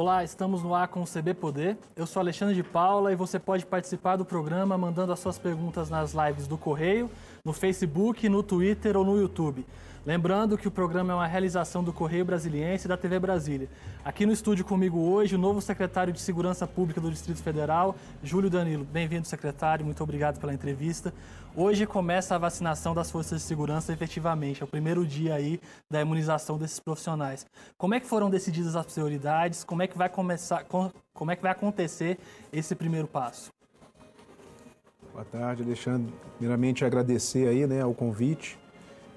Olá, estamos no ar com o CB Poder. Eu sou Alexandre de Paula e você pode participar do programa mandando as suas perguntas nas lives do Correio, no Facebook, no Twitter ou no YouTube. Lembrando que o programa é uma realização do Correio Brasiliense e da TV Brasília. Aqui no estúdio comigo hoje, o novo secretário de Segurança Pública do Distrito Federal, Júlio Danilo. Bem-vindo, secretário, muito obrigado pela entrevista. Hoje começa a vacinação das forças de segurança efetivamente, é o primeiro dia aí da imunização desses profissionais. Como é que foram decididas as prioridades? Como é que vai começar, como é que vai acontecer esse primeiro passo? Boa tarde, Alexandre. Primeiramente agradecer aí, né, ao convite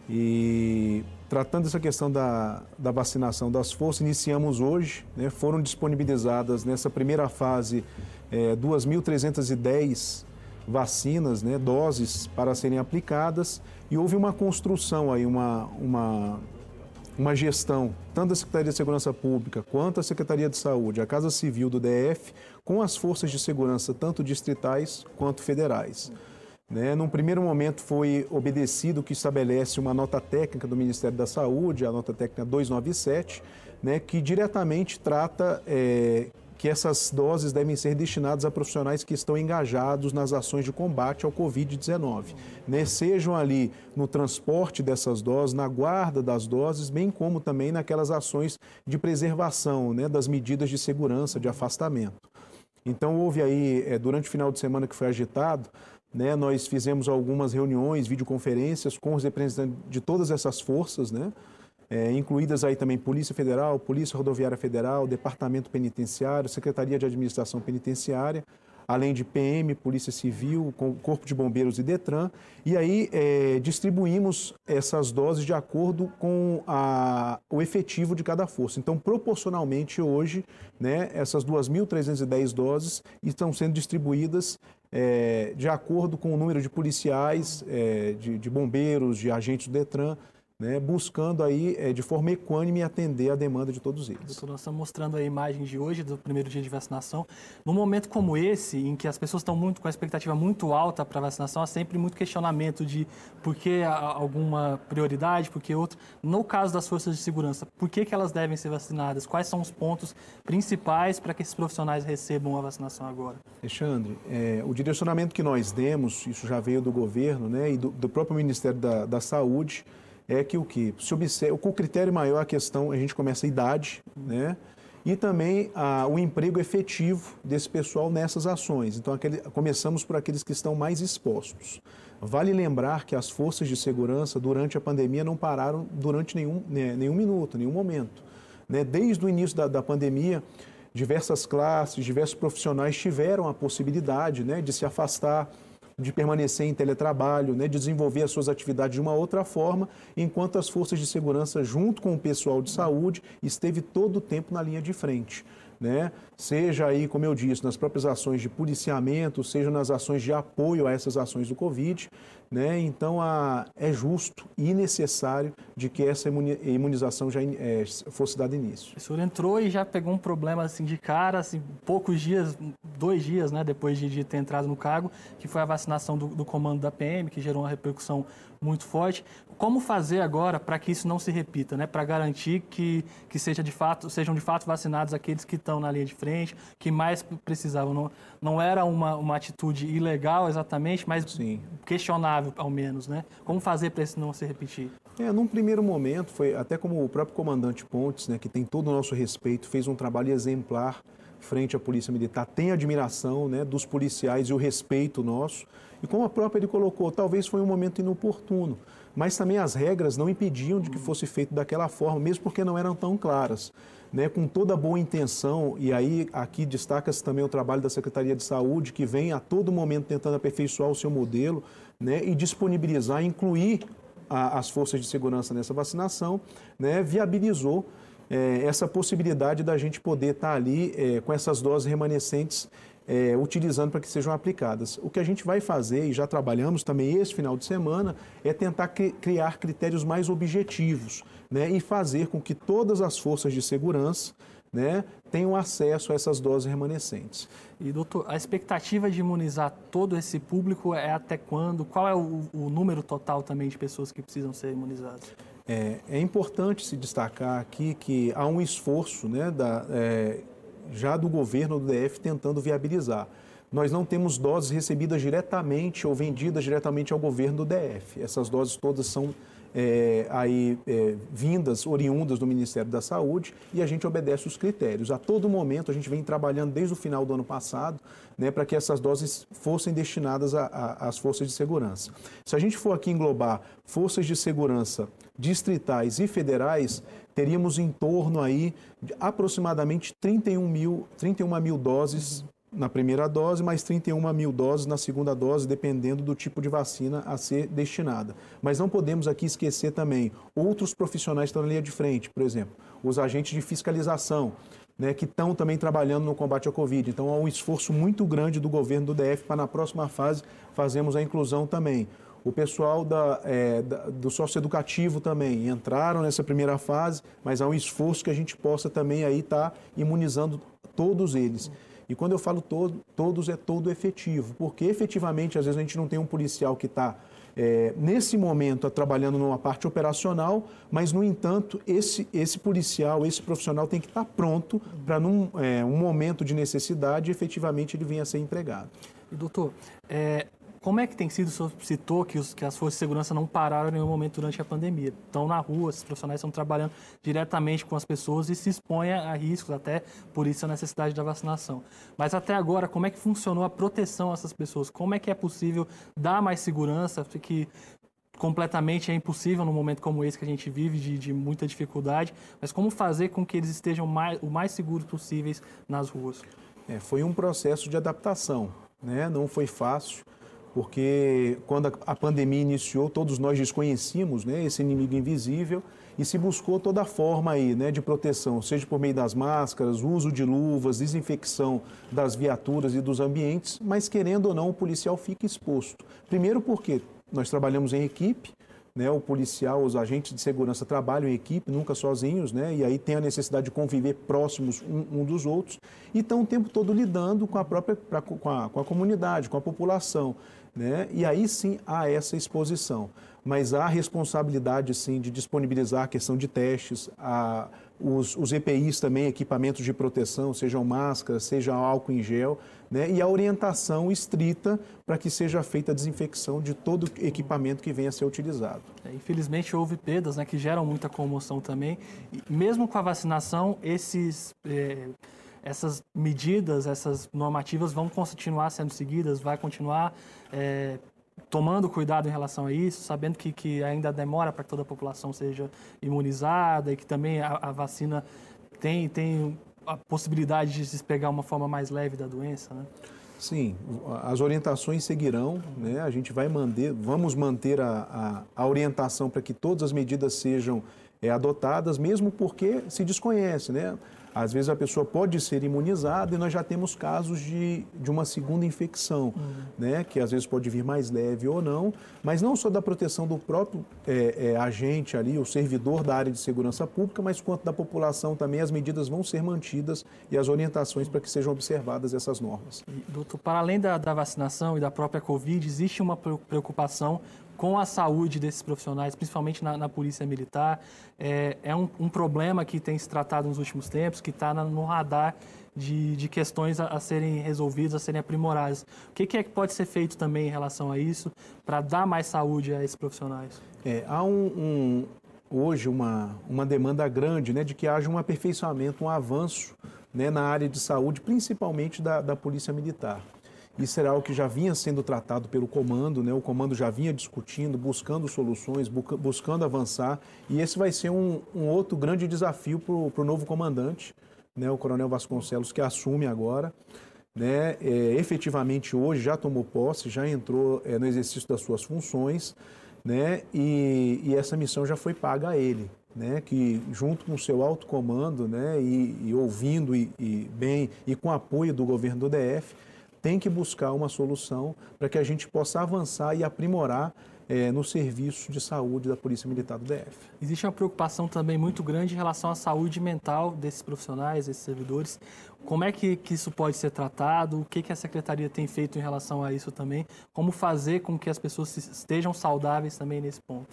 e tratando essa questão da, da vacinação das forças, iniciamos hoje, né, foram disponibilizadas nessa primeira fase é, 2.310 vacinas, né, doses para serem aplicadas e houve uma construção aí, uma, uma, uma gestão, tanto da Secretaria de Segurança Pública quanto a Secretaria de Saúde, a Casa Civil do DF, com as forças de segurança, tanto distritais quanto federais. Né? Num primeiro momento foi obedecido o que estabelece uma nota técnica do Ministério da Saúde, a nota técnica 297, né? que diretamente trata é, que essas doses devem ser destinadas a profissionais que estão engajados nas ações de combate ao Covid-19, né? sejam ali no transporte dessas doses, na guarda das doses, bem como também naquelas ações de preservação né? das medidas de segurança, de afastamento. Então, houve aí, é, durante o final de semana que foi agitado, né, nós fizemos algumas reuniões, videoconferências com os representantes de todas essas forças, né, é, incluídas aí também Polícia Federal, Polícia Rodoviária Federal, Departamento Penitenciário, Secretaria de Administração Penitenciária, além de PM, Polícia Civil, Corpo de Bombeiros e Detran. E aí é, distribuímos essas doses de acordo com a, o efetivo de cada força. Então, proporcionalmente, hoje, né, essas 2.310 doses estão sendo distribuídas é, de acordo com o número de policiais, é, de, de bombeiros, de agentes do Detran, né, buscando aí é, de forma equânime atender a demanda de todos eles. Doutor, nós estamos mostrando a imagem de hoje, do primeiro dia de vacinação. Num momento como esse, em que as pessoas estão muito com a expectativa muito alta para a vacinação, há sempre muito questionamento de por que alguma prioridade, por que outra. No caso das forças de segurança, por que, que elas devem ser vacinadas? Quais são os pontos principais para que esses profissionais recebam a vacinação agora? Alexandre, é, o direcionamento que nós demos, isso já veio do governo né, e do, do próprio Ministério da, da Saúde, é que o que se observa, o critério maior é a questão, a gente começa a idade, né? E também a, o emprego efetivo desse pessoal nessas ações. Então, aquele, começamos por aqueles que estão mais expostos. Vale lembrar que as forças de segurança, durante a pandemia, não pararam durante nenhum, né, nenhum minuto, nenhum momento. Né? Desde o início da, da pandemia, diversas classes, diversos profissionais tiveram a possibilidade né, de se afastar de permanecer em teletrabalho, né, de desenvolver as suas atividades de uma outra forma, enquanto as forças de segurança, junto com o pessoal de saúde, esteve todo o tempo na linha de frente né? seja aí, como eu disse, nas próprias ações de policiamento, seja nas ações de apoio a essas ações do Covid. Né? Então, a, é justo e necessário de que essa imunização já é, fosse dada início. O senhor entrou e já pegou um problema assim, de cara, assim, poucos dias, dois dias né, depois de, de ter entrado no cargo, que foi a vacinação do, do comando da PM, que gerou uma repercussão muito forte. Como fazer agora para que isso não se repita, né? para garantir que, que seja de fato, sejam de fato vacinados aqueles que estão na linha de frente, que mais precisavam? Não, não era uma, uma atitude ilegal exatamente, mas Sim. questionável ao menos. Né? Como fazer para isso não se repetir? É, num primeiro momento, foi até como o próprio comandante Pontes, né, que tem todo o nosso respeito, fez um trabalho exemplar frente à Polícia Militar, tem admiração né, dos policiais e o respeito nosso. E como a própria ele colocou, talvez foi um momento inoportuno, mas também as regras não impediam de que fosse feito daquela forma, mesmo porque não eram tão claras. Né, com toda a boa intenção, e aí aqui destaca-se também o trabalho da Secretaria de Saúde, que vem a todo momento tentando aperfeiçoar o seu modelo né, e disponibilizar, incluir a, as forças de segurança nessa vacinação, né, viabilizou é, essa possibilidade da gente poder estar ali é, com essas doses remanescentes é, utilizando para que sejam aplicadas. O que a gente vai fazer, e já trabalhamos também esse final de semana, é tentar criar critérios mais objetivos né, e fazer com que todas as forças de segurança né, tenham acesso a essas doses remanescentes. E, doutor, a expectativa de imunizar todo esse público é até quando? Qual é o, o número total também de pessoas que precisam ser imunizadas? É, é importante se destacar aqui que há um esforço né, da, é, já do governo do DF tentando viabilizar. Nós não temos doses recebidas diretamente ou vendidas diretamente ao governo do DF. Essas doses todas são é, aí, é, vindas, oriundas do Ministério da Saúde, e a gente obedece os critérios. A todo momento, a gente vem trabalhando desde o final do ano passado né, para que essas doses fossem destinadas às forças de segurança. Se a gente for aqui englobar forças de segurança distritais e federais, teríamos em torno aí de aproximadamente 31 mil, 31 mil doses na primeira dose, mais 31 mil doses na segunda dose, dependendo do tipo de vacina a ser destinada. Mas não podemos aqui esquecer também outros profissionais que estão na linha de frente, por exemplo, os agentes de fiscalização, né, que estão também trabalhando no combate à Covid. Então, há um esforço muito grande do governo do DF para, na próxima fase, fazermos a inclusão também. O pessoal da, é, da, do socioeducativo também entraram nessa primeira fase, mas há um esforço que a gente possa também aí estar tá imunizando todos eles. E quando eu falo todo, todos, é todo efetivo, porque efetivamente, às vezes, a gente não tem um policial que está, é, nesse momento, trabalhando numa parte operacional, mas, no entanto, esse, esse policial, esse profissional tem que estar tá pronto para, num é, um momento de necessidade, efetivamente ele venha a ser empregado. E, doutor, é, como é que tem sido, o senhor citou que, os, que as forças de segurança não pararam em nenhum momento durante a pandemia. Estão na rua, esses profissionais estão trabalhando diretamente com as pessoas e se expõem a riscos, até por isso a necessidade da vacinação. Mas até agora, como é que funcionou a proteção a essas pessoas? Como é que é possível dar mais segurança, que completamente é impossível num momento como esse que a gente vive, de, de muita dificuldade, mas como fazer com que eles estejam mais, o mais seguros possíveis nas ruas? É, foi um processo de adaptação, né? não foi fácil porque quando a pandemia iniciou, todos nós desconhecíamos né, esse inimigo invisível e se buscou toda forma aí, né, de proteção, seja por meio das máscaras, uso de luvas, desinfecção das viaturas e dos ambientes, mas querendo ou não, o policial fica exposto. Primeiro porque nós trabalhamos em equipe, né, o policial, os agentes de segurança trabalham em equipe, nunca sozinhos, né, e aí tem a necessidade de conviver próximos um, um dos outros, e estão o tempo todo lidando com a própria com, a, com a comunidade, com a população. Né? E aí sim há essa exposição. Mas há responsabilidade sim de disponibilizar a questão de testes, a, os, os, EPIs também, equipamentos de proteção, sejam máscaras, seja álcool em gel, né? e a orientação estrita para que seja feita a desinfecção de todo equipamento que venha a ser utilizado. É, infelizmente houve perdas né, que geram muita comoção também. E mesmo com a vacinação, esses. É essas medidas, essas normativas vão continuar sendo seguidas, vai continuar é, tomando cuidado em relação a isso, sabendo que, que ainda demora para que toda a população seja imunizada e que também a, a, vacina tem, tem a possibilidade de se pegar uma forma mais leve da doença, né? Sim, as orientações seguirão, né? a gente vai manter, vamos manter a, a, a orientação para que todas as medidas sejam é, adotadas, mesmo porque se desconhece, né? Às vezes a pessoa pode ser imunizada e nós já temos casos de, de uma segunda infecção, uhum. né? que às vezes pode vir mais leve ou não, mas não só da proteção do próprio é, é, agente ali, o servidor da área de segurança pública, mas quanto da população também, as medidas vão ser mantidas e as orientações para que sejam observadas essas normas. doutor, para além da, da vacinação e da própria Covid, existe uma preocupação com a saúde desses profissionais, principalmente na, na Polícia Militar. É, é um, um, problema que tem se tratado nos últimos tempos, que está no radar de, de questões a, a, serem resolvidas, a serem aprimoradas. O que, que, é que pode ser feito também em relação a isso para dar mais saúde a esses profissionais? É, há um, um, hoje uma, uma demanda grande né, de que haja um aperfeiçoamento, um avanço né, na área de saúde, principalmente da, da Polícia Militar. Isso era algo que já vinha sendo tratado pelo comando, né? o comando já vinha discutindo, buscando soluções, buscando avançar, e esse vai ser um, um outro grande desafio para o novo comandante, né? o Coronel Vasconcelos, que assume agora. Né? É, efetivamente hoje já tomou posse, já entrou é, no exercício das suas funções, né? E, e, essa missão já foi paga a ele, né? Que junto com o seu alto comando, né? E, e ouvindo e, e, bem e com apoio do governo do DF, tem que buscar uma solução para que a gente possa avançar e aprimorar é, no serviço de saúde da Polícia Militar do DF. Existe uma preocupação também muito grande em relação à saúde mental desses profissionais, desses servidores. Como é que, que isso pode ser tratado? O que, que a Secretaria tem feito em relação a isso também? Como fazer com que as pessoas estejam saudáveis também nesse ponto?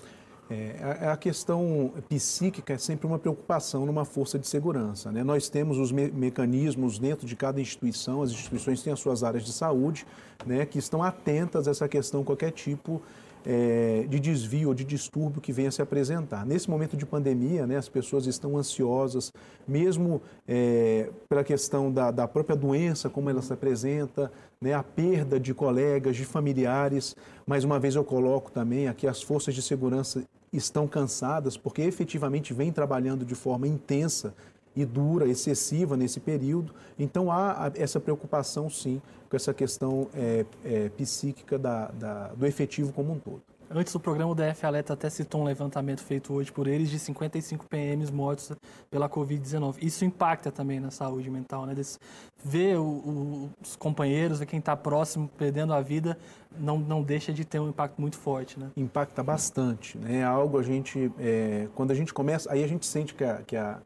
É, a questão psíquica é sempre uma preocupação numa força de segurança. Né? Nós temos os me mecanismos dentro de cada instituição, as instituições têm as suas áreas de saúde, né, que estão atentas a essa questão, qualquer tipo é, de desvio ou de distúrbio que venha se apresentar. Nesse momento de pandemia, né, as pessoas estão ansiosas, mesmo é, pela questão da, da, própria doença, como ela se apresenta, né, a perda de colegas, de familiares. Mais uma vez eu coloco também aqui as forças de segurança estão cansadas porque efetivamente vêm trabalhando de forma intensa e dura, excessiva nesse período. Então há essa preocupação, sim, com essa questão é, é, psíquica da, da, do efetivo como um todo. Antes do programa, o DF Alerta até citou um levantamento feito hoje por eles de 55 PMs mortos pela Covid-19. Isso impacta também na saúde mental, né? Desse, ver o, o, os companheiros, ver quem está próximo perdendo a vida, não, não deixa de ter um impacto muito forte, né? Impacta bastante, né? É algo a gente, é, quando a gente começa, aí a gente sente que a, que a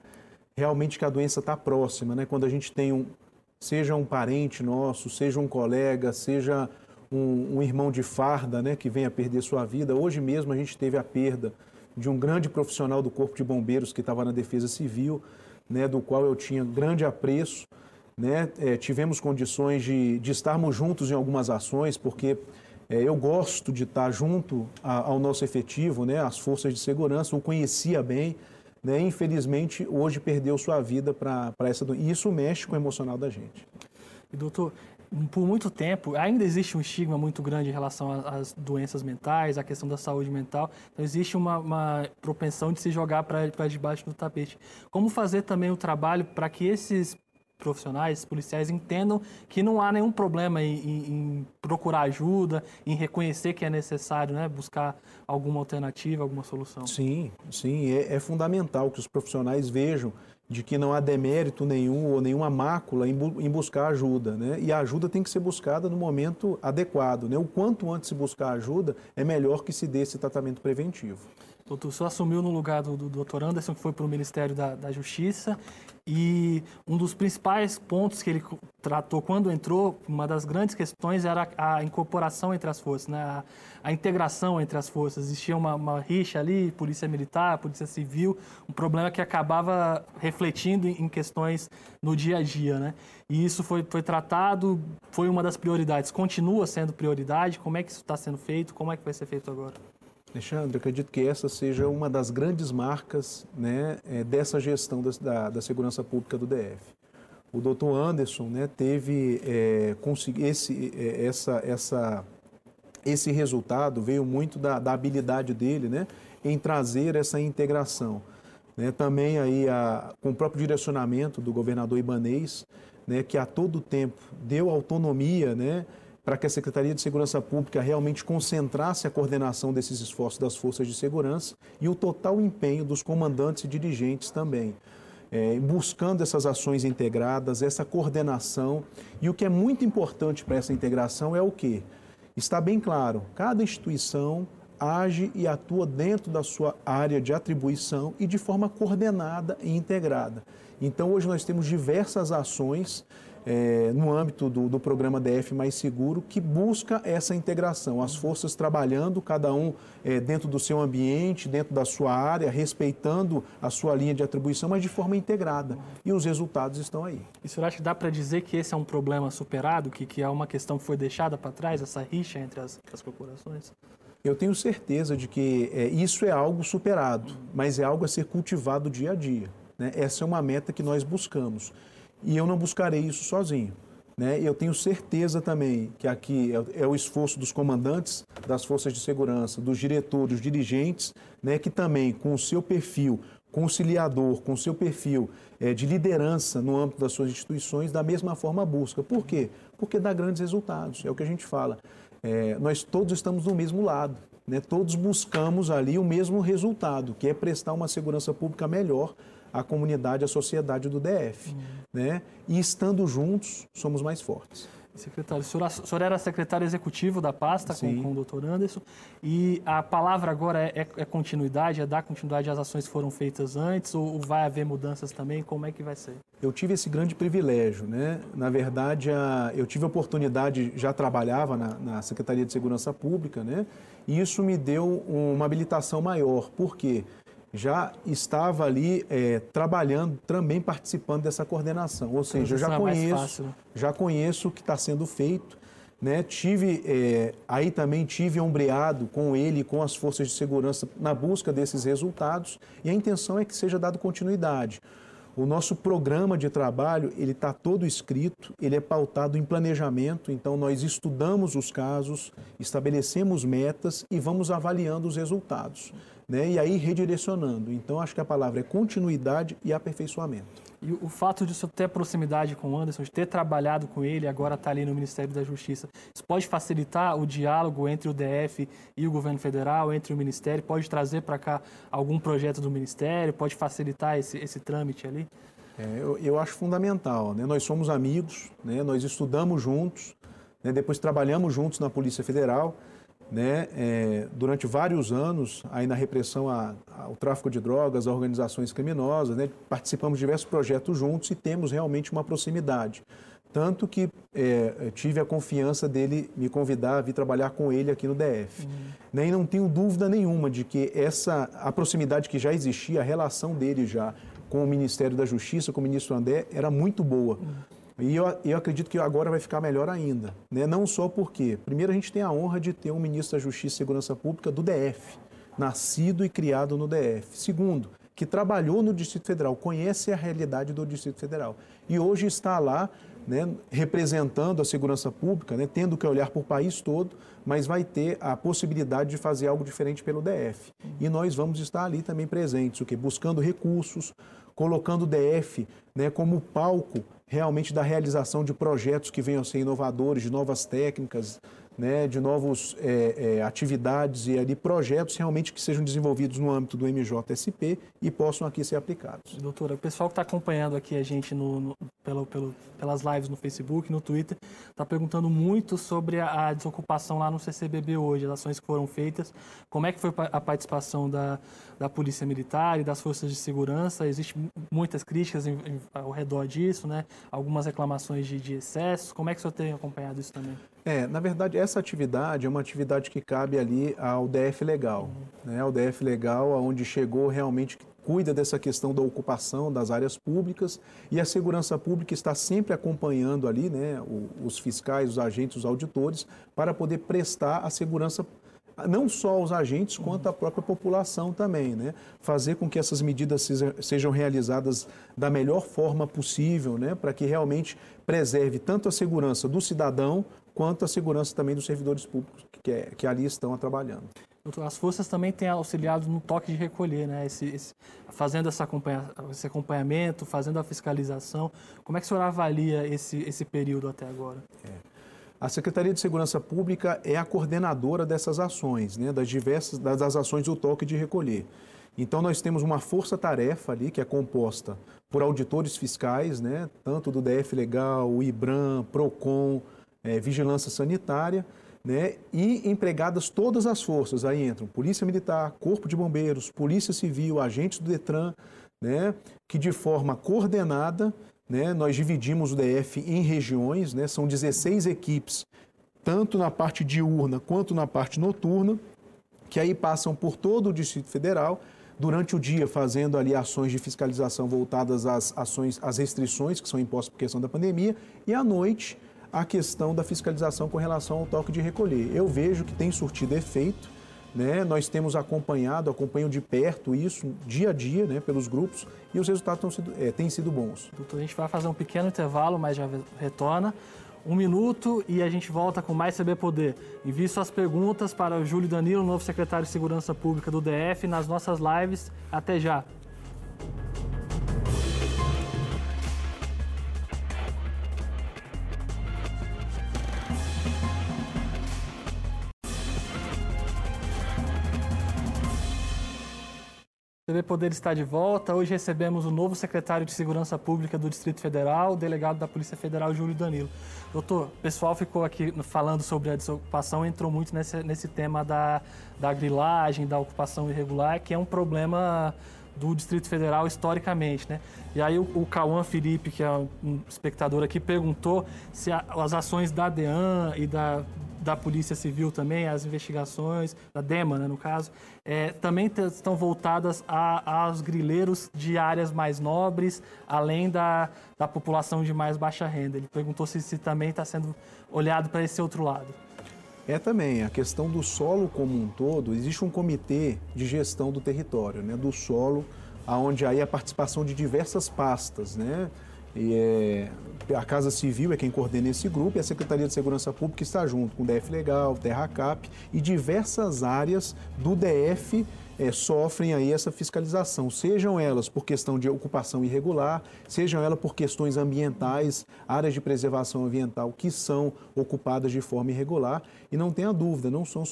realmente que a doença está próxima, né? Quando a gente tem um, seja um parente nosso, seja um colega, seja um, um, irmão de farda, né, que venha perder sua vida. Hoje mesmo a gente teve a perda de um grande profissional do Corpo de Bombeiros que estava na Defesa Civil, né, do qual eu tinha grande apreço. Né? É, tivemos condições de, de estarmos juntos em algumas ações, porque é, eu gosto de estar junto a, ao nosso efetivo, né, às forças de segurança, o conhecia bem, né? Infelizmente, hoje perdeu sua vida para essa doença. E isso mexe com o emocional da gente. E, doutor, por muito tempo, ainda existe um estigma muito grande em relação às doenças mentais, à questão da saúde mental. Então, existe uma, uma propensão de se jogar para debaixo do tapete. Como fazer também o trabalho para que esses profissionais, policiais entendam que não há nenhum problema em, em, em, procurar ajuda, em reconhecer que é necessário né, buscar alguma alternativa, alguma solução. Sim, sim, é, é, fundamental que os profissionais vejam de que não há demérito nenhum ou nenhuma mácula em, bu em, buscar ajuda, né? E a ajuda tem que ser buscada no momento adequado, né? O quanto antes se buscar ajuda, é melhor que se dê esse tratamento preventivo. Doutor, o senhor assumiu no lugar do, do doutor Anderson, que foi para o Ministério da, da, Justiça, e um dos principais pontos que ele tratou quando entrou, uma das grandes questões era a, incorporação entre as forças, né? a, a, integração entre as forças. Existia uma, uma, rixa ali, polícia militar, polícia civil, um problema que acabava refletindo em, em questões no dia a dia. Né? E isso foi, foi tratado, foi uma das prioridades, continua sendo prioridade, como é que isso está sendo feito, como é que vai ser feito agora? Alexandre, acredito que essa seja uma das grandes marcas né, é, dessa gestão da, da, segurança pública do DF. O doutor Anderson né, teve é, esse, é, essa, essa, esse resultado veio muito da, da habilidade dele né, em trazer essa integração. Né, também aí a, com o próprio direcionamento do governador Ibanês, né, que a todo tempo deu autonomia né, para que a Secretaria de Segurança Pública realmente concentrasse a coordenação desses esforços das forças de segurança e o total empenho dos comandantes e dirigentes também. É, buscando essas ações integradas, essa coordenação. E o que é muito importante para essa integração é o quê? Está bem claro, cada instituição age e atua dentro da sua área de atribuição e de forma coordenada e integrada. Então, hoje nós temos diversas ações é, no âmbito do, do, programa DF Mais Seguro, que busca essa integração, as forças trabalhando, cada um é, dentro do seu ambiente, dentro da sua área, respeitando a sua linha de atribuição, mas de forma integrada. E os resultados estão aí. E acha que dá para dizer que esse é um problema superado, que, que é uma questão que foi deixada para trás, essa rixa entre as, as corporações? Eu tenho certeza de que é, isso é algo superado, mas é algo a ser cultivado dia a dia. Né? Essa é uma meta que nós buscamos e eu não buscarei isso sozinho. Né? Eu tenho certeza também que aqui é, é, o esforço dos comandantes das forças de segurança, dos diretores, dos dirigentes, né? que também, com o seu perfil conciliador, com o seu perfil é, de liderança no âmbito das suas instituições, da mesma forma busca. Por quê? Porque dá grandes resultados, é o que a gente fala. É, nós todos estamos do mesmo lado, né? todos buscamos ali o mesmo resultado, que é prestar uma segurança pública melhor a comunidade, a sociedade do DF. Uhum. Né? E estando juntos, somos mais fortes. Secretário, o senhor, o senhor, era secretário executivo da pasta com, com, o doutor Anderson e a palavra agora é, é, é, continuidade, é dar continuidade às ações que foram feitas antes ou vai haver mudanças também? Como é que vai ser? Eu tive esse grande privilégio, né? Na verdade, a, eu tive a oportunidade, já trabalhava na, na, Secretaria de Segurança Pública, né? E isso me deu uma habilitação maior. Por quê? Já estava ali é, trabalhando, também participando dessa coordenação. Ou seja, eu já conheço, fácil, né? já conheço o que está sendo feito. Né? Tive, é, aí também tive ombreado com ele, com as forças de segurança na busca desses resultados e a intenção é que seja dado continuidade. O nosso programa de trabalho ele está todo escrito, ele é pautado em planejamento. Então nós estudamos os casos, estabelecemos metas e vamos avaliando os resultados né? e aí redirecionando. Então, acho que a palavra é continuidade e aperfeiçoamento. E o fato de você ter proximidade com o Anderson, de ter trabalhado com ele, agora está ali no Ministério da Justiça, isso pode facilitar o diálogo entre o DF e o governo federal, entre o Ministério? Pode trazer para cá algum projeto do Ministério? Pode facilitar esse, esse trâmite ali? É, eu, eu, acho fundamental. Né? Nós somos amigos, né? nós estudamos juntos, né? depois trabalhamos juntos na Polícia Federal né, é, durante vários anos aí na repressão ao tráfico de drogas, a organizações criminosas, né, participamos de diversos projetos juntos e temos realmente uma proximidade. Tanto que é, tive a confiança dele me convidar a vir trabalhar com ele aqui no DF. Uhum. Né, e não tenho dúvida nenhuma de que essa a proximidade que já existia, a relação dele já com o Ministério da Justiça, com o ministro André, era muito boa. Uhum. E eu, eu acredito que agora vai ficar melhor ainda. Né? Não só porque, primeiro, a gente tem a honra de ter um ministro da Justiça e Segurança Pública do DF, nascido e criado no DF. Segundo, que trabalhou no Distrito Federal, conhece a realidade do Distrito Federal. E hoje está lá né, representando a segurança pública, né, tendo que olhar para o país todo, mas vai ter a possibilidade de fazer algo diferente pelo DF. E nós vamos estar ali também presentes, o que buscando recursos, colocando o DF né, como palco realmente da realização de projetos que venham a ser inovadores, de novas técnicas, né, de novas é, é, atividades e ali projetos realmente que sejam desenvolvidos no âmbito do MJSP e possam aqui ser aplicados. Doutora, o pessoal que está acompanhando aqui a gente no, no pelo, pelo, pelas lives no Facebook, no Twitter, está perguntando muito sobre a, a, desocupação lá no CCBB hoje, as ações que foram feitas, como é que foi a participação da, da Polícia Militar e das forças de segurança, existem muitas críticas em, em, ao redor disso, né? algumas reclamações de, de excessos, como é que o senhor tem acompanhado isso também? É, na verdade, essa atividade é uma atividade que cabe ali ao DF Legal, uhum. né? Ao DF Legal, onde chegou realmente cuida dessa questão da ocupação das áreas públicas e a segurança pública está sempre acompanhando ali, né, os fiscais, os agentes, os auditores, para poder prestar a segurança não só aos agentes, quanto à própria população também, né? Fazer com que essas medidas sejam realizadas da melhor forma possível, né? Para que realmente preserve tanto a segurança do cidadão, quanto a segurança também dos servidores públicos que, é, que ali estão trabalhando. As forças também têm auxiliado no toque de recolher, né? Esse, esse, fazendo essa acompanha, esse acompanhamento, fazendo a fiscalização. Como é que o senhor avalia esse, esse período até agora? É. A Secretaria de Segurança Pública é a coordenadora dessas ações, né? das diversas das ações do toque de recolher. Então nós temos uma força-tarefa ali que é composta por auditores fiscais, né? tanto do DF Legal, IBRAM, PROCON, é, Vigilância Sanitária, né? E empregadas todas as forças, aí entram Polícia Militar, Corpo de Bombeiros, Polícia Civil, agentes do Detran, né? Que de forma coordenada, né? Nós dividimos o DF em regiões, né? São 16 equipes, tanto na parte diurna quanto na parte noturna, que aí passam por todo o Distrito Federal, durante o dia fazendo ali ações de fiscalização voltadas às ações, às restrições que são impostas por questão da pandemia, e à noite a questão da fiscalização com relação ao toque de recolher. Eu vejo que tem surtido efeito, né? nós temos acompanhado, acompanham de perto isso dia a dia né, pelos grupos e os resultados sido, é, têm sido bons. Doutor, a gente vai fazer um pequeno intervalo, mas já retorna. Um minuto e a gente volta com mais CB Poder. Envie suas perguntas para o Júlio Danilo, novo secretário de Segurança Pública do DF, nas nossas lives. Até já! CB Poder está de volta. Hoje recebemos o novo secretário de Segurança Pública do Distrito Federal, o delegado da Polícia Federal, Júlio Danilo. Doutor, o pessoal ficou aqui falando sobre a desocupação, entrou muito nesse, nesse tema da, da grilagem, da ocupação irregular, que é um problema do Distrito Federal historicamente, né? E aí o, o Cauã Felipe, que é um espectador aqui, perguntou se a, as ações da DEAN e da da Polícia Civil também, as investigações, da DEMA, né, no caso, é, também estão voltadas a, aos grileiros de áreas mais nobres, além da, da população de mais baixa renda. Ele perguntou se, se também está sendo olhado para esse outro lado. É também a questão do solo como um todo. Existe um comitê de gestão do território, né, do solo, aonde aí a participação de diversas pastas, né, e é, a Casa Civil é quem coordena esse grupo e a Secretaria de Segurança Pública está junto com o DF Legal, Terra Cap e diversas áreas do DF é, sofrem aí essa fiscalização, sejam elas por questão de ocupação irregular, sejam elas por questões ambientais, áreas de preservação ambiental que são ocupadas de forma irregular. E não tenha dúvida, não são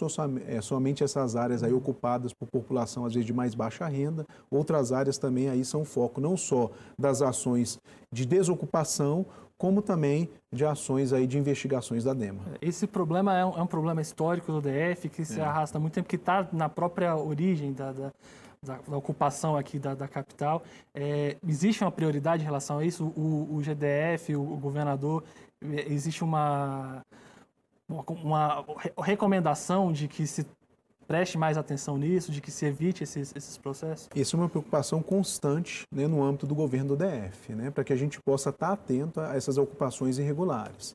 é, somente essas áreas aí ocupadas por população, às vezes, de mais baixa renda, outras áreas também aí são foco não só das ações de desocupação, como também de ações aí de investigações da DEMA. Esse problema é um, é um problema histórico do DF que se é. arrasta há muito tempo, que está na própria origem da, da, da, ocupação aqui da, da capital. É, existe uma prioridade em relação a isso? O, o GDF, o, o governador, é, existe uma, uma, uma recomendação de que se preste mais atenção nisso, de que se evite esses, esses processos? Isso é uma preocupação constante né, no âmbito do governo do DF, né, para que a gente possa estar atento a essas ocupações irregulares.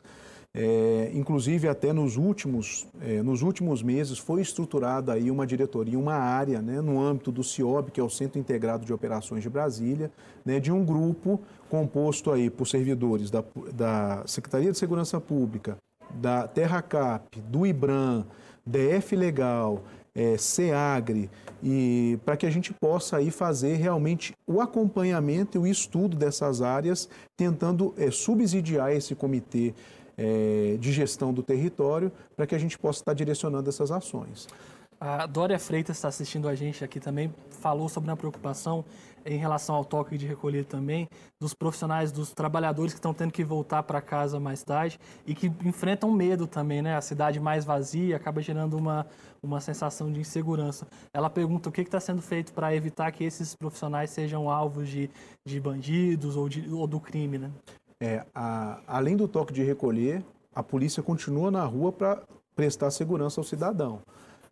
É, inclusive, até nos últimos, é, nos últimos meses foi estruturada aí uma diretoria, uma área né, no âmbito do CIOB, que é o Centro Integrado de Operações de Brasília, né, de um grupo composto aí por servidores da, da Secretaria de Segurança Pública, da TerraCap, do IBRAM, DF Legal, é, SEAGRE, e para que a gente possa aí fazer realmente o acompanhamento e o estudo dessas áreas, tentando é, subsidiar esse comitê é, de gestão do território, para que a gente possa estar direcionando essas ações. A Dória Freitas está assistindo a gente aqui também, falou sobre a preocupação em relação ao toque de recolher também, dos profissionais, dos trabalhadores que estão tendo que voltar para casa mais tarde e que enfrentam medo também, né? A cidade mais vazia acaba gerando uma, uma sensação de insegurança. Ela pergunta o que está sendo feito para evitar que esses profissionais sejam alvos de, de bandidos ou, de, ou do crime, né? É, a, além do toque de recolher, a polícia continua na rua para prestar segurança ao cidadão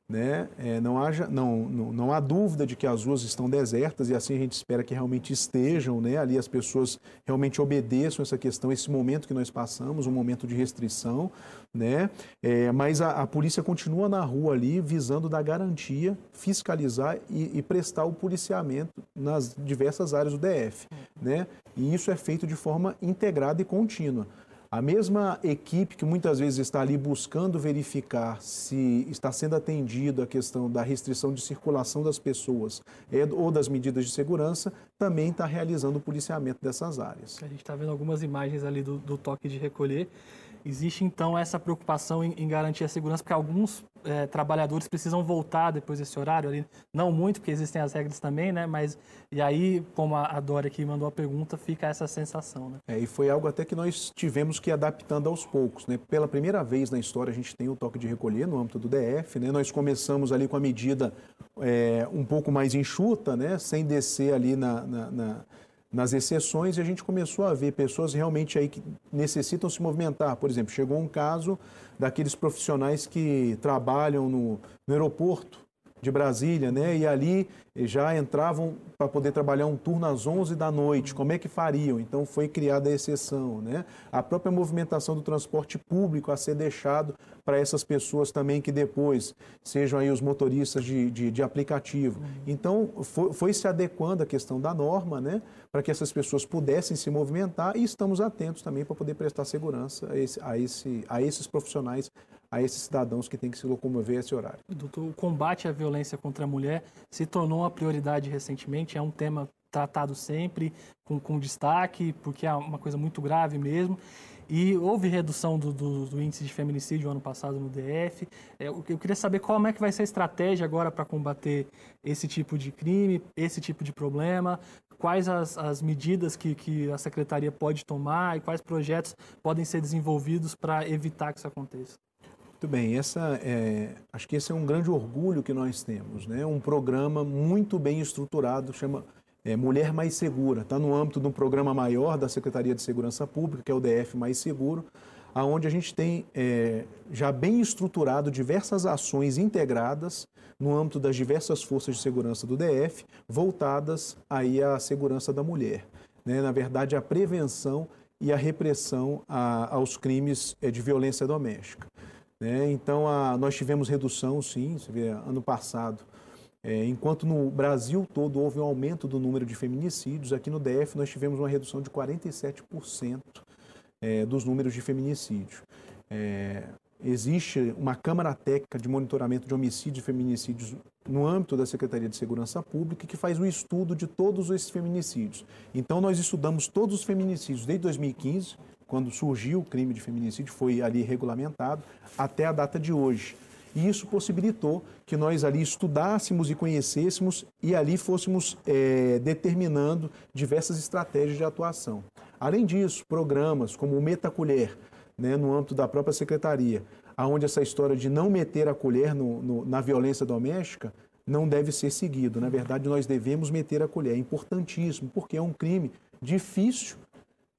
né? É, não, haja, não, não, não, há dúvida de que as ruas estão desertas e assim a gente espera que realmente estejam, né? Ali as pessoas realmente obedeçam essa questão, esse momento que nós passamos, um momento de restrição, né? É, mas a, a, polícia continua na rua ali visando dar garantia, fiscalizar e, e prestar o policiamento nas diversas áreas do DF, né? E isso é feito de forma integrada e contínua. A mesma equipe que muitas vezes está ali buscando verificar se está sendo atendido a questão da restrição de circulação das pessoas é, ou das medidas de segurança, também está realizando o policiamento dessas áreas. A gente está vendo algumas imagens ali do, do toque de recolher. Existe então essa preocupação em, em garantir a segurança, porque alguns é, trabalhadores precisam voltar depois desse horário ali. Não muito, porque existem as regras também, né? Mas e aí, como a, a Dória aqui mandou a pergunta, fica essa sensação, né? É, e foi algo até que nós tivemos que ir adaptando aos poucos, né? Pela primeira vez na história a gente tem o toque de recolher no âmbito do DF, né? Nós começamos ali com a medida é, um pouco mais enxuta, né? Sem descer ali na, na, na nas exceções e a gente começou a ver pessoas realmente aí que necessitam se movimentar. Por exemplo, chegou um caso daqueles profissionais que trabalham no, no aeroporto de Brasília, né? E ali já entravam para poder trabalhar um turno às 11 da noite. Como é que fariam? Então foi criada a exceção, né? A própria movimentação do transporte público a ser deixado para essas pessoas também que depois sejam aí os motoristas de, de, de aplicativo. Então foi, foi, se adequando a questão da norma, né? Para que essas pessoas pudessem se movimentar e estamos atentos também para poder prestar segurança a, esse, a, esse, a esses profissionais a esses cidadãos que têm que se locomover a esse horário. Doutor, o combate à violência contra a mulher se tornou uma prioridade recentemente, é um tema tratado sempre com, com destaque, porque é uma coisa muito grave mesmo. E houve redução do, do, do índice de feminicídio ano passado no DF. É, eu queria saber como é que vai ser a estratégia agora para combater esse tipo de crime, esse tipo de problema, quais as, as medidas que, que a Secretaria pode tomar e quais projetos podem ser desenvolvidos para evitar que isso aconteça. Muito bem, essa é, acho que esse é um grande orgulho que nós temos, né? Um programa muito bem estruturado, chama é, Mulher Mais Segura. Está no âmbito de um programa maior da Secretaria de Segurança Pública, que é o DF Mais Seguro, aonde a gente tem é, já bem estruturado diversas ações integradas no âmbito das diversas forças de segurança do DF, voltadas aí à segurança da mulher. Né? Na verdade, a prevenção e a repressão a, aos crimes é, de violência doméstica. Né? Então, a, nós tivemos redução, sim, você vê, ano passado, é, enquanto no Brasil todo houve um aumento do número de feminicídios, aqui no DF nós tivemos uma redução de 47% é, dos números de feminicídio. É, existe uma Câmara Técnica de Monitoramento de Homicídios e Feminicídios no âmbito da Secretaria de Segurança Pública que faz o estudo de todos esses feminicídios. Então, nós estudamos todos os feminicídios desde 2015, quando surgiu o crime de feminicídio, foi ali regulamentado, até a data de hoje. E isso possibilitou que nós ali estudássemos e conhecêssemos e ali fôssemos é, determinando diversas estratégias de atuação. Além disso, programas como o Metacolher, né, no âmbito da própria secretaria, aonde essa história de não meter a colher no, no, na violência doméstica não deve ser seguido. Na verdade, nós devemos meter a colher. É importantíssimo, porque é um crime difícil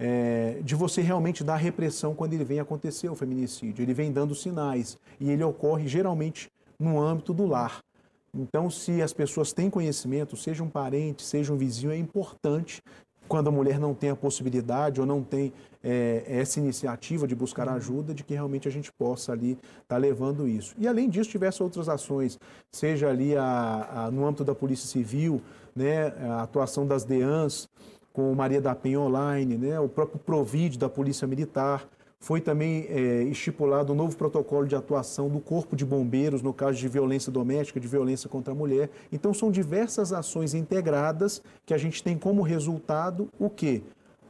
é, de você realmente dar repressão quando ele vem acontecer o feminicídio. Ele vem dando sinais e ele ocorre geralmente no âmbito do lar. Então, se as pessoas têm conhecimento, seja um parente, seja um vizinho, é importante quando a mulher não tem a possibilidade ou não tem é, essa iniciativa de buscar ajuda, de que realmente a gente possa ali estar tá levando isso. E além disso, tivesse outras ações, seja ali a, a, no âmbito da Polícia Civil, né, a atuação das DEANs, com Maria da Penha Online, né? o próprio Provid da Polícia Militar. Foi também é, estipulado um novo protocolo de atuação do Corpo de Bombeiros no caso de violência doméstica, de violência contra a mulher. Então, são diversas ações integradas que a gente tem como resultado o quê?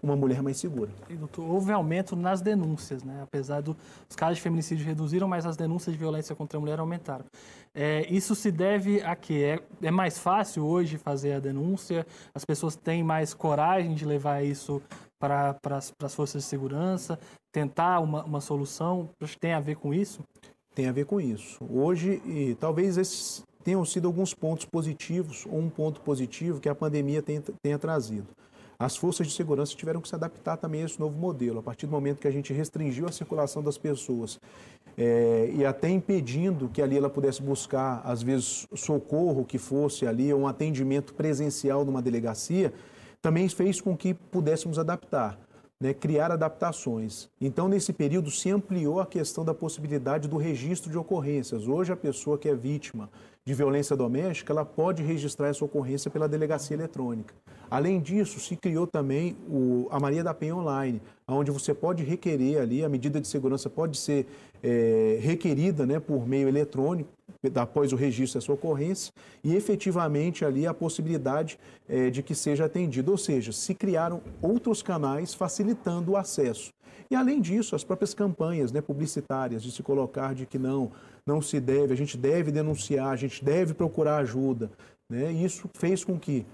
Uma mulher mais segura. E, doutor, houve aumento nas denúncias, né? Apesar dos casos de feminicídio reduziram, mas as denúncias de violência contra a mulher aumentaram. É, isso se deve a quê? É, é, mais fácil hoje fazer a denúncia? As pessoas têm mais coragem de levar isso para as forças de segurança? Tentar uma, uma solução? Tem a ver com isso? Tem a ver com isso. Hoje, e talvez esses tenham sido alguns pontos positivos, ou um ponto positivo que a pandemia tenha, tenha trazido as forças de segurança tiveram que se adaptar também a esse novo modelo. A partir do momento que a gente restringiu a circulação das pessoas é, e até impedindo que ali ela pudesse buscar, às vezes, socorro que fosse ali, um atendimento presencial numa delegacia, também fez com que pudéssemos adaptar. Né, criar adaptações. Então, nesse período, se ampliou a questão da possibilidade do registro de ocorrências. Hoje, a pessoa que é vítima de violência doméstica, ela pode registrar essa ocorrência pela delegacia eletrônica. Além disso, se criou também o, a Maria da Penha Online, onde você pode requerer ali, a medida de segurança pode ser é, requerida né, por meio eletrônico, após o registro dessa ocorrência, e efetivamente ali a possibilidade é, de que seja atendido. Ou seja, se criaram outros canais facilitando o acesso. E além disso, as próprias campanhas né, publicitárias de se colocar de que não, não se deve, a gente deve denunciar, a gente deve procurar ajuda. Né? Isso fez com que,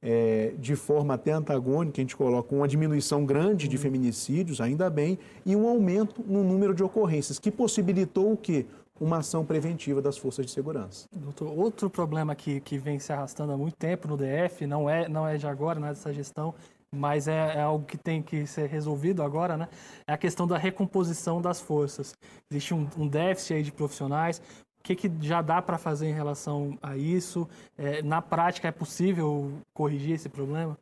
é, de forma até antagônica, a gente coloca uma diminuição grande de feminicídios, ainda bem, e um aumento no número de ocorrências, que possibilitou o quê? Uma ação preventiva das forças de segurança. Doutor, outro problema que, que vem se arrastando há muito tempo no DF, não é, não é de agora, não é dessa gestão, mas é, é, algo que tem que ser resolvido agora, né? É a questão da recomposição das forças. Existe um, um déficit aí de profissionais. O que, que já dá para fazer em relação a isso? É, na prática, é possível corrigir esse problema?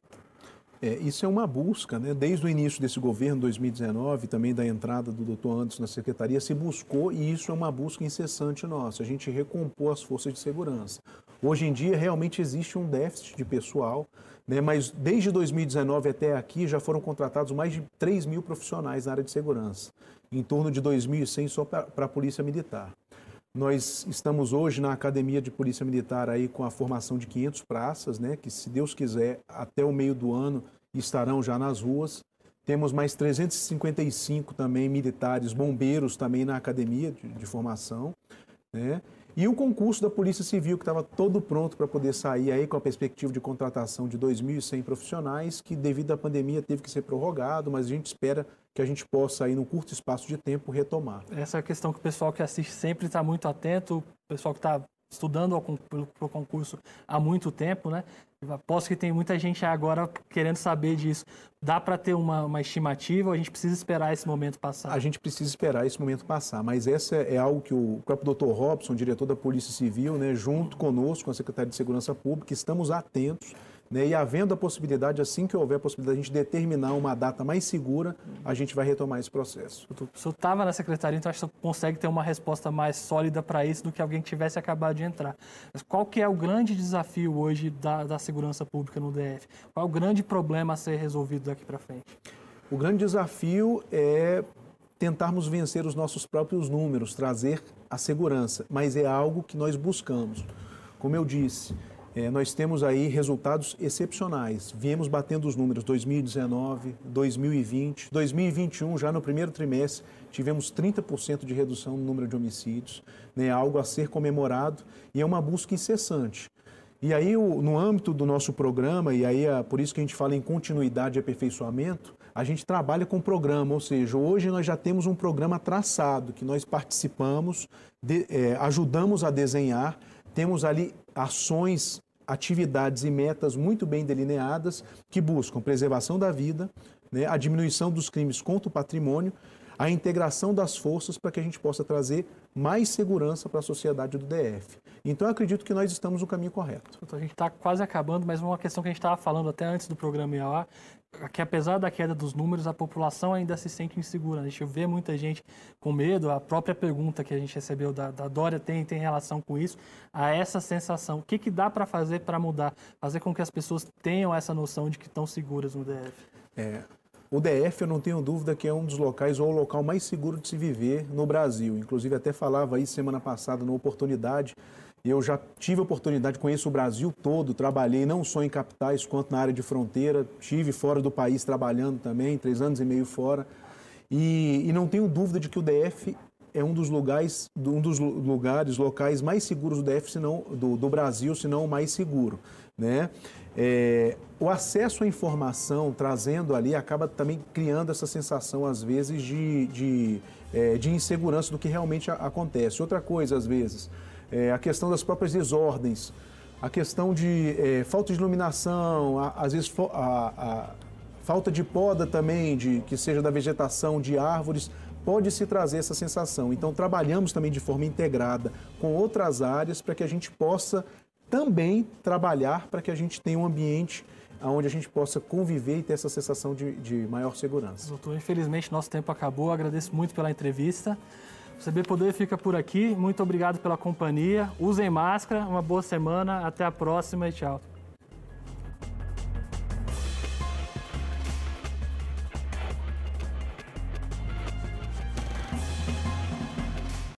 É, isso é uma busca, né? desde o início desse governo, 2019, também da entrada do doutor Anderson na secretaria, se buscou e isso é uma busca incessante nossa, a gente recompor as forças de segurança. Hoje em dia, realmente existe um déficit de pessoal, né? mas desde 2019 até aqui já foram contratados mais de 3 mil profissionais na área de segurança, em torno de 2.100 só para a Polícia Militar. Nós estamos hoje na Academia de Polícia Militar aí com a formação de 500 praças, né, que se Deus quiser, até o meio do ano estarão já nas ruas. Temos mais 355 também militares, bombeiros também na academia de, de formação. Né? E o concurso da Polícia Civil, que estava todo pronto para poder sair aí com a perspectiva de contratação de 2.100 profissionais, que devido à pandemia teve que ser prorrogado, mas a gente espera que a gente possa aí, num curto espaço de tempo, retomar. Essa é a questão que o pessoal que assiste sempre está muito atento, o pessoal que está estudando para o concurso há muito tempo, né? Aposto que tem muita gente agora querendo saber disso. Dá para ter uma, uma, estimativa ou a gente precisa esperar esse momento passar? A gente precisa esperar esse momento passar, mas essa é algo que o próprio Dr. Robson, diretor da Polícia Civil, né, junto conosco, com a Secretaria de Segurança Pública, estamos atentos né? E havendo a possibilidade, assim que houver a possibilidade de a gente determinar uma data mais segura, a gente vai retomar esse processo. O senhor estava na secretaria, então acho que consegue ter uma resposta mais sólida para isso do que alguém que tivesse acabado de entrar. Mas qual que é o grande desafio hoje da, da segurança pública no DF? Qual é o grande problema a ser resolvido daqui para frente? O grande desafio é tentarmos vencer os nossos próprios números, trazer a segurança, mas é algo que nós buscamos. Como eu disse, é, nós temos aí resultados excepcionais. Viemos batendo os números 2019, 2020, 2021, já no primeiro trimestre, tivemos 30% de redução no número de homicídios, né, algo a ser comemorado e é uma busca incessante. E aí, no âmbito do nosso programa, e aí é por isso que a gente fala em continuidade e aperfeiçoamento, a gente trabalha com programa, ou seja, hoje nós já temos um programa traçado, que nós participamos, de, é, ajudamos a desenhar, temos ali ações atividades e metas muito bem delineadas que buscam preservação da vida, né, a diminuição dos crimes contra o patrimônio, a integração das forças para que a gente possa trazer mais segurança para a sociedade do DF. Então, eu acredito que nós estamos no caminho correto. A gente está quase acabando, mas uma questão que a gente estava falando até antes do programa ir ao que apesar da queda dos números, a população ainda se sente insegura. A gente vê muita gente com medo. A própria pergunta que a gente recebeu da, da Dória tem, tem relação com isso, a essa sensação. O que, que dá para fazer para mudar? Fazer com que as pessoas tenham essa noção de que estão seguras no DF. É, o DF, eu não tenho dúvida que é um dos locais ou o local mais seguro de se viver no Brasil. Inclusive, até falava aí semana passada, na oportunidade, eu já tive a oportunidade, conheço o Brasil todo, trabalhei não só em capitais quanto na área de fronteira, tive fora do país trabalhando também, três anos e meio fora. E, e não tenho dúvida de que o DF é um dos lugares, um dos lugares, locais mais seguros do DF, senão, do, do Brasil, se não o mais seguro. Né? É, o acesso à informação, trazendo ali, acaba também criando essa sensação, às vezes, de, de, é, de insegurança do que realmente acontece. Outra coisa, às vezes, é, a questão das próprias desordens, a questão de é, falta de iluminação, a, às vezes a, a, falta de poda também, de, que seja da vegetação, de árvores, pode se trazer essa sensação. Então, trabalhamos também de forma integrada com outras áreas para que a gente possa também trabalhar para que a gente tenha um ambiente onde a gente possa conviver e ter essa sensação de, de maior segurança. Doutor, infelizmente nosso tempo acabou. Agradeço muito pela entrevista. O CB Poder fica por aqui. Muito obrigado pela companhia. Usem máscara. Uma boa semana. Até a próxima e tchau.